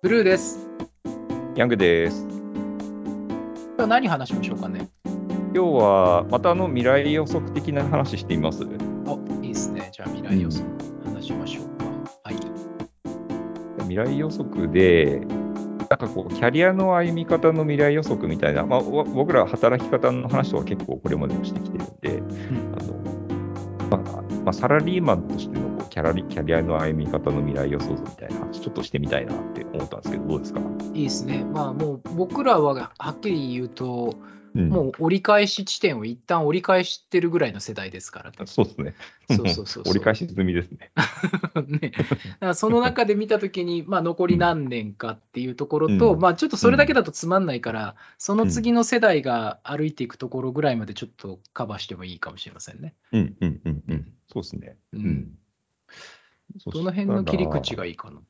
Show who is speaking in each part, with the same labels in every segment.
Speaker 1: ブルーです。
Speaker 2: ヤングです。
Speaker 1: 今日は何話しましょうかね？
Speaker 2: 今日はまたあの未来予測的な話してみます？
Speaker 1: お、いいですね。じゃあ未来予測話しましょうか。はい。
Speaker 2: 未来予測で、なんかこう、キャリアの歩み方の未来予測みたいな、まあ、わ僕ら働き方の話とか結構これまでもしてきてるんで、あのまあまあ、サラリーマンとしてのキャラリキャリアの歩み方の未来予想図みたいな話、ちょっとしてみたいなって思ったんですけど、どうですか、
Speaker 1: いいですね。まあもう僕らははっきり言うと、
Speaker 2: うん、
Speaker 1: もう折り返し地点を一旦折り返してるぐらいの世代ですから。
Speaker 2: そうですね。
Speaker 1: そうそうそうそう
Speaker 2: 折り返し済みですね。
Speaker 1: ね、だその中で見たときに、まあ、残り何年かっていうところと、
Speaker 2: うん
Speaker 1: まあ、ちょっとそれだけだとつまんないから、その次の世代が歩いていくところぐらいまでちょっとカバーしてもいいかもしれませんね。
Speaker 2: うんうんうんうん。そうですね。
Speaker 1: う
Speaker 2: うん
Speaker 1: どの辺の切り口がいいかな？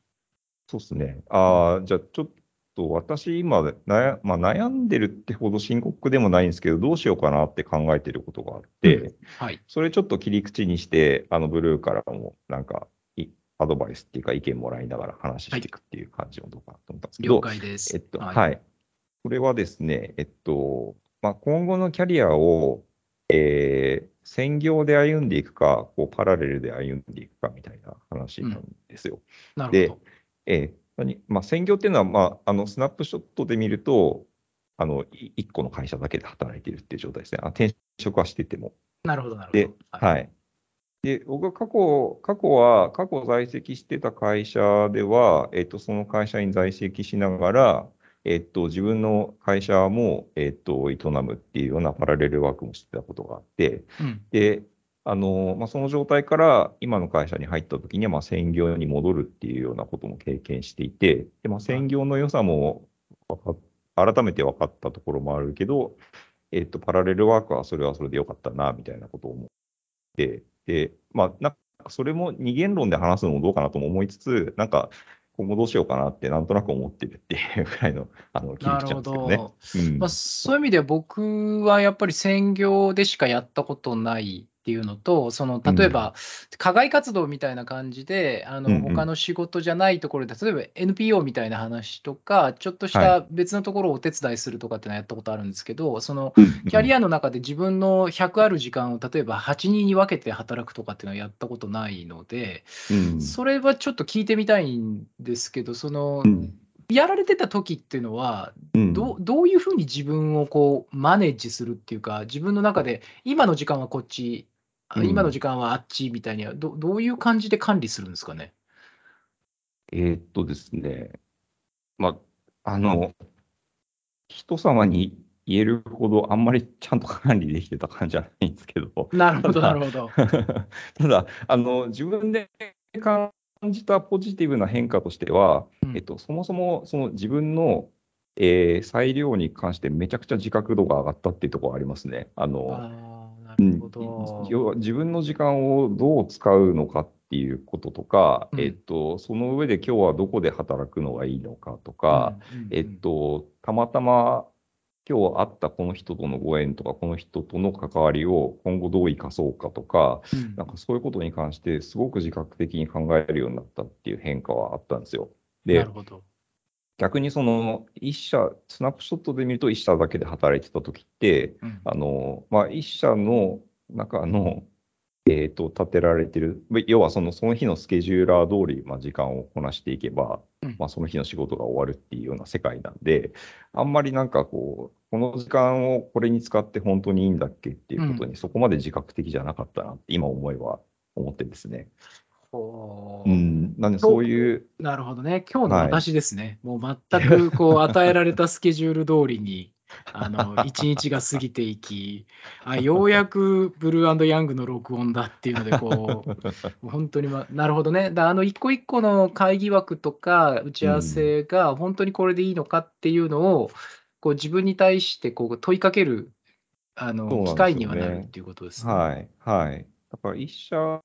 Speaker 2: そうですね。ああ、じゃあちょっと私今悩,、まあ、悩んでるってほど深刻でもないんですけど、どうしようかなって考えてることがあって、
Speaker 1: うんはい。
Speaker 2: それちょっと切り口にして、あのブルーからもなんかいアドバイスっていうか意見もらいながら話していくっていう感じのとかと思ったんですけど、
Speaker 1: 了解です。
Speaker 2: えっと、
Speaker 1: は
Speaker 2: はいい。これはですね、えっと、まあ、今後のキャリアを、えー専業で歩んでいくか、こうパラレルで歩んでいくかみたいな話なんですよ。で
Speaker 1: なるほど。
Speaker 2: ええ何まあ、専業っていうのは、まあ、あのスナップショットで見ると、あのい1個の会社だけで働いているっていう状態ですね。あ転職はしてても。
Speaker 1: なるほど、なる
Speaker 2: で
Speaker 1: ほど。、い。
Speaker 2: はい。で、僕は過去、過去は、過去在籍してた会社では、えっと、その会社に在籍しながら、えっと、自分の会社も、えっと、営むっていうようなパラレルワークもしてたことがあって、
Speaker 1: うん。
Speaker 2: で、あのまあ、その状態から今の会社に入った時には、まあ、専業に戻るっていうようなことも経験していて、でまあ、専業の良さも改めて分かったところもあるけど、えっと、パラレルワークはそれはそれでよかったな、みたいなことを思って、で、まあ、なんかそれも二元論で話すのもどうかなとも思いつつ、なんか今後どうしようかなってなんとなく思ってるっていうぐらいのあの切り
Speaker 1: なるほ
Speaker 2: 口なんですけどね。
Speaker 1: ど。
Speaker 2: うん
Speaker 1: まあ、そういう意味では僕はやっぱり専業でしかやったことないっていうのと、その例えば課外活動みたいな感じで、あの
Speaker 2: うんうん。
Speaker 1: 他の仕事じゃないところで、例えば NPO みたいな話とか、ちょっとし
Speaker 2: は
Speaker 1: た別のところをお手伝いするとかってのはやったことあるんですけど、その
Speaker 2: うん
Speaker 1: キャリアの中で自分の100ある時間を例えば8人に分けて働くとかっていうのはやったことないので、
Speaker 2: うん。
Speaker 1: それはちょっと聞いてみたいんですけど、その
Speaker 2: うん。
Speaker 1: やられてた時っていうのは、
Speaker 2: うん。
Speaker 1: どうどういうふうに自分をこうマネージするっていうか、自分の中で今の時間はこっち、あ
Speaker 2: うん
Speaker 1: 今の時間はあっちみたいにはど、どういう感じで管理するんですかね？
Speaker 2: えーっとですね、まあ、あの、人様に言えるほどあんまりちゃんと管理できてた感じじゃないんですけど、
Speaker 1: なるほど、
Speaker 2: ただ
Speaker 1: なるほど。
Speaker 2: ただ、あの、自分で感じたポジティブな変化としては、
Speaker 1: うん
Speaker 2: えっと、そもそもその自分の、えー裁量に関してめちゃくちゃ自覚度が上がったっていうところはありますね。あの、うん。要は自分の時間をどう使うのかっていうこととか、
Speaker 1: うん
Speaker 2: えっと、その上で今日はどこで働くのがいいのかとか、えっと、たまたま今日会ったこの人とのご縁とか、この人との関わりを今後どう生かそうかとか、
Speaker 1: うん
Speaker 2: なんかそういうことに関してすごく自覚的に考えるようになったっていう変化はあったんですよ。で
Speaker 1: なる、ほど。
Speaker 2: 逆にその一社、スナップショットで見ると一社だけで働いてた時って、
Speaker 1: うん。
Speaker 2: あの、まあ、一社の中の、えー、と立てられてる、ま要はそのその日のスケジューラー通り、まあ、時間をこなしていけば、
Speaker 1: うん。
Speaker 2: まあ、その日の仕事が終わるっていうような世界なんで、あんまりなんかこう、この時間をこれに使って本当にいいんだっけっていうことにそこまで自覚的じゃなかったなって今思えば思ってですね。
Speaker 1: ほう
Speaker 2: うん、なんでそういう、
Speaker 1: なるほどね。今日の
Speaker 2: はい
Speaker 1: 私ですね。もう全くこう与えられたスケジュール通りに、あの、一日が過ぎていき、あ、ようやくブルーヤングの録音だっていうので、こう、本当に、ま、なるほどね。だあの、一個一個の会議枠とか打ち合わせが本当にこれでいいのかっていうのを、こう自分に対してこう問いかけるあの、
Speaker 2: ね
Speaker 1: 機会にはなるっていうことですね。
Speaker 2: はい、はい。だから一社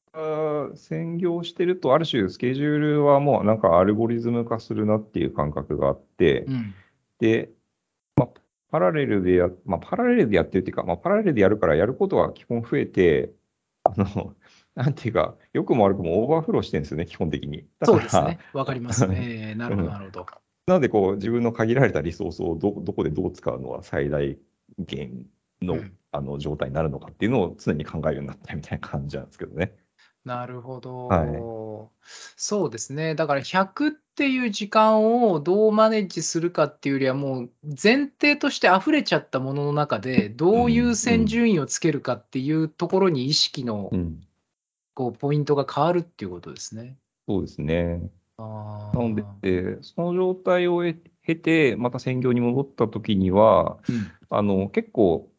Speaker 2: 専業してると、ある種スケジュールはもうなんかアルゴリズム化するなっていう感覚があって、
Speaker 1: うん。
Speaker 2: で、まあ、パラレルでや、まあ、パラレルでやってるっていうか、まあ、パラレルでやるからやることは基本増えて、あの、なんていうか、良くも悪くもオーバーフローしてるんですよね、基本的に。だから
Speaker 1: そうですね。わかりますね。えーなるほど、
Speaker 2: うん
Speaker 1: なるほど。
Speaker 2: なのでこう、自分の限られたリソースをどどこでどう使うのは最大限の,、
Speaker 1: うん
Speaker 2: あの状態になるのかっていうのを常に考えるようになったみたいな感じなんですけどね。
Speaker 1: なるほど、
Speaker 2: は
Speaker 1: そうですね。だから100っていう時間をどうマネージするかっていうよりは、もう前提として溢れちゃったものの中で、どう優先順位をつけるかっていうところに意識の
Speaker 2: うん、
Speaker 1: こうポイントが変わるっていうことですね。
Speaker 2: そうですね。
Speaker 1: あ
Speaker 2: なの
Speaker 1: ー
Speaker 2: で、その状態を経経て、また専業に戻った時には、
Speaker 1: うん
Speaker 2: あの結構、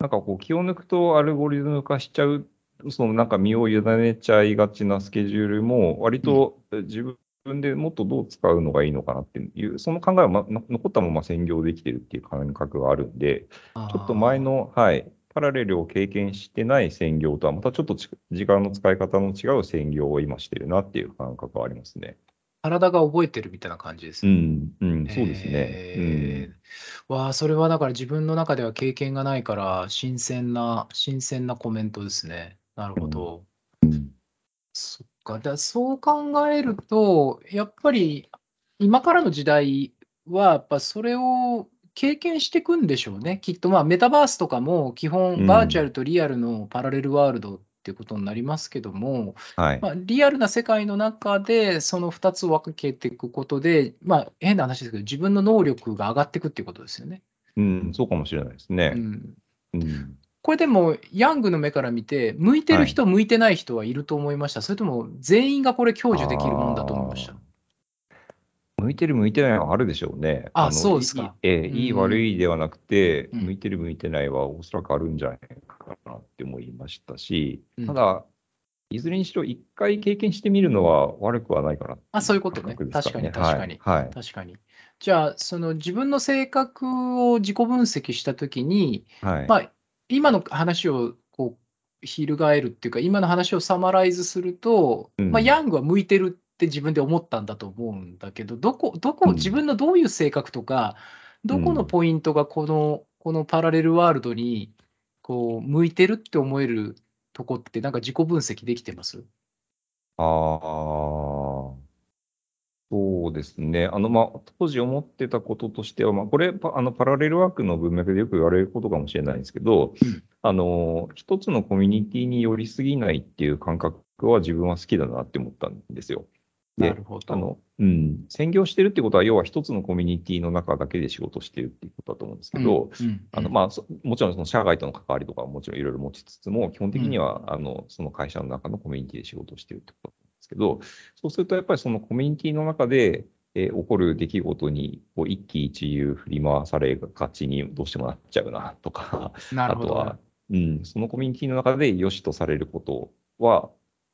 Speaker 2: なんかこう気を抜くとアルゴリズム化しちゃう、そのなんか身を委ねちゃいがちなスケジュールも、割と自分でもっとどう使うのがいいのかなっていう、その考えは、ま、の残ったまま専業できてるっていう感覚があるんで、ちょっと前の、はい、パラレルを経験してない専業とは、またちょっとち時間の使い方の違う専業を今してるなっていう感覚はありますね。
Speaker 1: 体が覚えてるみたいな感じです
Speaker 2: う
Speaker 1: ね。
Speaker 2: ん、うん、そうですね。
Speaker 1: えーわあ、それはだから自分の中では経験がないから、新鮮な、新鮮なコメントですね。なるほど。
Speaker 2: うん。
Speaker 1: そっか。だそう考えると、やっぱり今からの時代は、やっぱそれを経験していくんでしょうね。きっとまあメタバースとかも基
Speaker 2: う
Speaker 1: 本
Speaker 2: ん
Speaker 1: バーチャルとリアルのパラレルワールドっていうことになりますけども、
Speaker 2: はい。
Speaker 1: まあ、リアルな世界の中でその2つを分けていくことで、まあ、変な話ですけど、自分の能力が上がっていくっていうことですよね。
Speaker 2: うん、そうかもしれないです
Speaker 1: う
Speaker 2: ね。
Speaker 1: ん、
Speaker 2: うん。
Speaker 1: これでも、ヤングの目から見て、向いてる人、向いてない人はいると思いました。それとも全員がこれ享受できるもんだと思いました？
Speaker 2: 向いてる、向いてないはあるでしょうね。
Speaker 1: あ
Speaker 2: の
Speaker 1: そうですか
Speaker 2: いいええいい、
Speaker 1: うん
Speaker 2: 悪いではなくて、
Speaker 1: うん
Speaker 2: 向いてる、向いてないはおそらくあるんじゃないかなって思いましたし、
Speaker 1: うん。
Speaker 2: ただ、いずれにしろ一回経験してみるのは悪くはないかなって
Speaker 1: あそういうことね。確かに
Speaker 2: ね。
Speaker 1: 確かに
Speaker 2: はい。はい。
Speaker 1: 確かに。じゃあ、その自分の性格を自己分析したときに、
Speaker 2: はい。
Speaker 1: まあ、今の話をこう翻るっていうか、今の話をサマライズすると、
Speaker 2: うん。
Speaker 1: まあ、ヤングは向いてるって自分で思ったんだと思うんだけど、どこ、どこ、
Speaker 2: うん。
Speaker 1: 自分のどういう性格とか、どこの
Speaker 2: うん。
Speaker 1: ポイントがこの、このパラレルワールドにこう向いてるって思えるとこって、なんか自己分析できてます？
Speaker 2: ああ、そうですね。あの、まあ、当時思ってたこととしては、まあ、これ、パあの、パラレルワークの文脈でよく言われることかもしれないんですけど、
Speaker 1: うん
Speaker 2: あの、一つのコミュニティに寄りすぎないっていう感覚は自分は好きだなって思ったんですよ。で
Speaker 1: なるほど。
Speaker 2: あの、うん、専業してるってことは、要は一つのコミュニティの中だけで仕事してるっていうことだと思うんですけど、
Speaker 1: うん、うん
Speaker 2: あのまもちろんその社外との関わりとかはもちろんいろいろ持ちつつも、基本的には、
Speaker 1: うん
Speaker 2: あのその会社の中のコミュニティで仕事をしているってことなんですけど、そうするとやっぱりそのコミュニティの中で、えー起こる出来事にこう一喜一憂振り回されがちにどうしてもなっちゃうなとか、
Speaker 1: なるほど。
Speaker 2: あとは、うん、そのコミュニティの中で良しとされることは、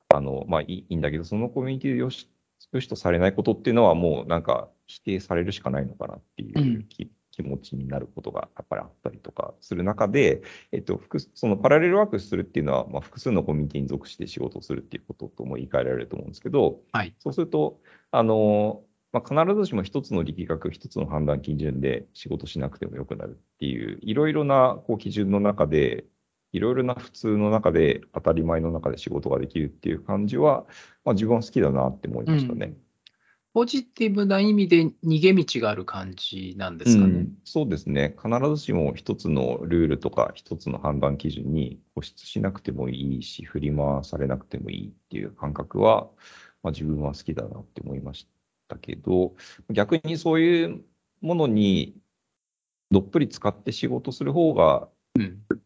Speaker 2: あのまあ、いいいいんだけど、そのコミュニティで良し良しとされないことっていうのは、もうなんか否定されるしかないのかなっていううん気,、気持ちになることがやっぱりあったりとかする中で、えっと、複数そのパラレルワークするっていうのは、まあ、複数のコミュニティに属して仕事をするっていうこととも言い換えられると思うんですけど、
Speaker 1: はい。
Speaker 2: そうすると、あのまあ、必ずしも一つの力学、一つの判断基準で仕事しなくてもよくなるっていう、いろいろなこう基準の中で、いろいろな普通の中で、当たり前の中で仕事ができるっていう感じは、まあ、自分は好きだなって思いましたね。
Speaker 1: ポジティブな意味で逃げ道がある感じなんですかね。
Speaker 2: うんそうですね。必ずしも一つのルールとか一つの判断基準に固執しなくてもいいし、振り回されなくてもいいっていう感覚は、まあ、自分は好きだなって思いましたけど、逆にそういうものにどっぷり使って仕事する方が
Speaker 1: うん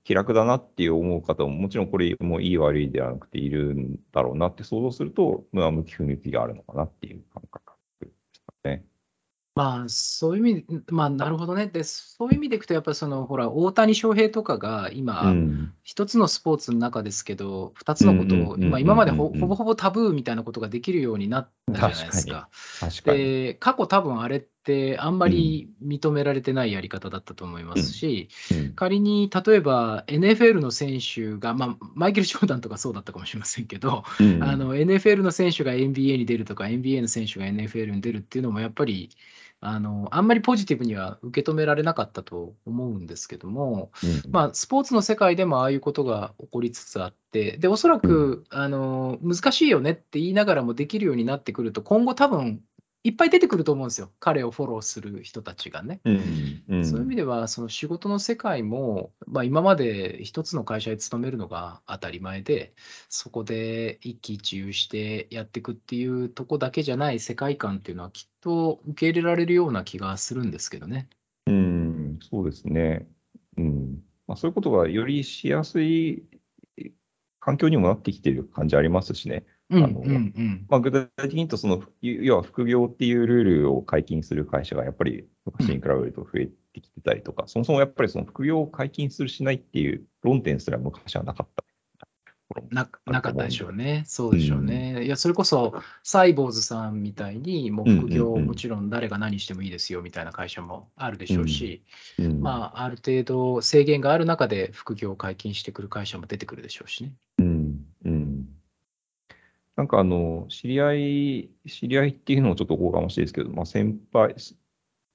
Speaker 2: 気楽だなっていう思う方も、もちろんこれもいい悪いではなくているんだろうなって想像すると、まあ、向き不向きがあるのかなっていう感覚ですかね。
Speaker 1: まあ、そういう意味で、まあ、なるほどね。で、そういう意味でいくと、やっぱりその、ほら、大谷翔平とかが今、
Speaker 2: うん
Speaker 1: 一つのスポーツの中ですけど、二つのことを、今今までほぼほぼタブーみたいなことができるようになったじゃないですか。
Speaker 2: 確かに。
Speaker 1: で、過去多分あれってあんまり認められてないやり方だったと思いますし、
Speaker 2: うん。
Speaker 1: 仮に例えば NFL の選手が、まあ、マイケル・ジョーダンとかそうだったかもしれませんけど、
Speaker 2: うん。
Speaker 1: あの NFL の選手が NBA に出るとか、NBA の選手が NFL に出るっていうのも、やっぱりあのあんまりポジティブには受け止められなかったと思うんですけども、
Speaker 2: うん。
Speaker 1: まあ、スポーツの世界でもああいうことが起こりつつあって、でおそらく、あの難しいよねって言いながらもできるようになってくると、今後、多分いっぱい出てくると思うんですよ。彼をフォローする人たちがね。
Speaker 2: うんうん
Speaker 1: そういう意味では、その仕事の世界も、まあ、今まで一つの会社に勤めるのが当たり前で、そこで一喜一憂してやっていくっていうとこだけじゃない世界観っていうのは、きっと受け入れられるような気がするんですけどね。
Speaker 2: うん、そうですね。うん。まあ、そういうことがよりしやすい環境にもなってきている感じありますしね。
Speaker 1: うん
Speaker 2: あの
Speaker 1: うんうん
Speaker 2: まあ、具体的に言うと、その、要は副業っていうルールを解禁する会社がやっぱり昔に比べると増えてきてたりとか、そもそもやっぱりその副業を解禁するしないっていう論点すら昔はなかった。
Speaker 1: ななかったでしょうね。そうでしょうね。いや、それこそ、サイボーズさんみたいに、もう副業、
Speaker 2: うんうんうん
Speaker 1: もちろん誰が何してもいいですよみたいな会社もあるでしょうし、
Speaker 2: うん
Speaker 1: まあ、ある程度制限がある中で副業を解禁してくる会社も出てくるでしょうしね。
Speaker 2: うん、うん。なんかあの、知り合い、知り合いっていうのもちょっとおこがましいですけど、まあ先輩、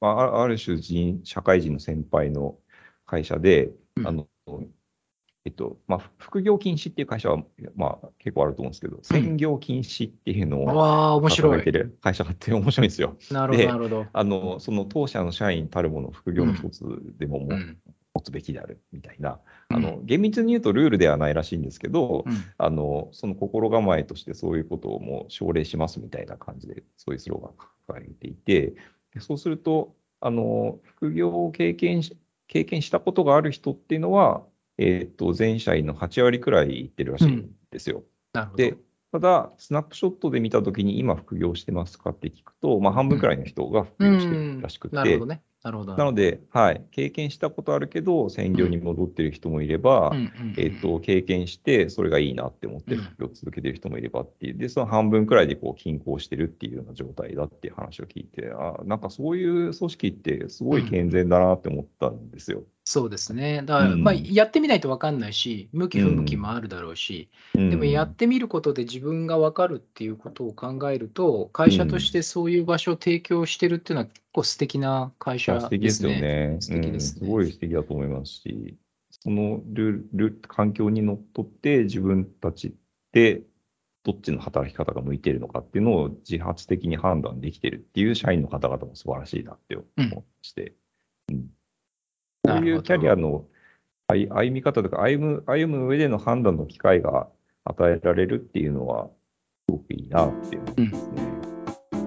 Speaker 2: まあ、あある種人、社会人の先輩の会社で、
Speaker 1: うん
Speaker 2: あの、えっと、まあ、副業禁止っていう会社は、まあ、結構あると思うんですけど、専業禁止っていうのを
Speaker 1: わあ、面白い
Speaker 2: て。る会社があって面白いんですよ。
Speaker 1: なるほど、
Speaker 2: で
Speaker 1: なるほど。
Speaker 2: あの、その当社の社員たるもの副業の一つでももう
Speaker 1: うん
Speaker 2: 持つべきであるみたいな、あの、厳密に言うとルールではないらしいんですけど、
Speaker 1: うん
Speaker 2: あの、その心構えとしてそういうことをもう奨励しますみたいな感じで、そういうスローガンを掲げていて、でそうすると、あの、副業を経験し、経験したことがある人っていうのは、えっ、と、全社員の8割くらいいってるらしいんですよ。
Speaker 1: なるほど。
Speaker 2: で、ただ、スナップショットで見たときに、今副業してますかって聞くと、まあ、半分くらいの人が副業してるらしくて、
Speaker 1: なるほどね。なるほど。
Speaker 2: なので、はい、経験したことあるけど、専業に戻ってる人もいれば、
Speaker 1: うん。
Speaker 2: えっと、経験して、それがいいなって思って
Speaker 1: うん。
Speaker 2: 副業を続けてる人もいればっていう、で、その半分くらいでこう均衡してるっていうような状態だっていう話を聞いて、あなんかそういう組織ってすごい健全だなって思ったんですよ。
Speaker 1: そうですね。だから、
Speaker 2: うん。
Speaker 1: まあ、やってみないと分かんないし、向き不向きもあるだろうし、
Speaker 2: うん。
Speaker 1: でもやってみることで自分が分かるっていうことを考えると、会社としてそういう場所を提供してるっていうのは結構素敵な会社
Speaker 2: 素敵
Speaker 1: で
Speaker 2: ですすよ
Speaker 1: ね。
Speaker 2: ね。
Speaker 1: 素敵ですね。
Speaker 2: うん。すごい素敵だと思いますし、そのルール、環境にのっとって自分たちでどっちの働き方が向いているのかっていうのを自発的に判断できてるっていう社員の方々も素晴らしいなって思いまして、うんこういうキャリアの歩歩み方とか歩む、歩む上での判断の機会が与えられるっていうのは、すごくいいなって思いますね。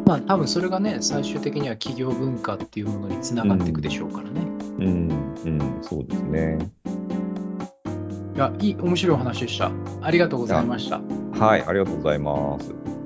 Speaker 1: まあ、多分それがね、最終的には企業文化っていうものにつながっていくでしょうからね。
Speaker 2: うん、うん、そうですね。
Speaker 1: いや、いい、面白いお話でした。ありがとうございました。
Speaker 2: はい、ありがとうございます。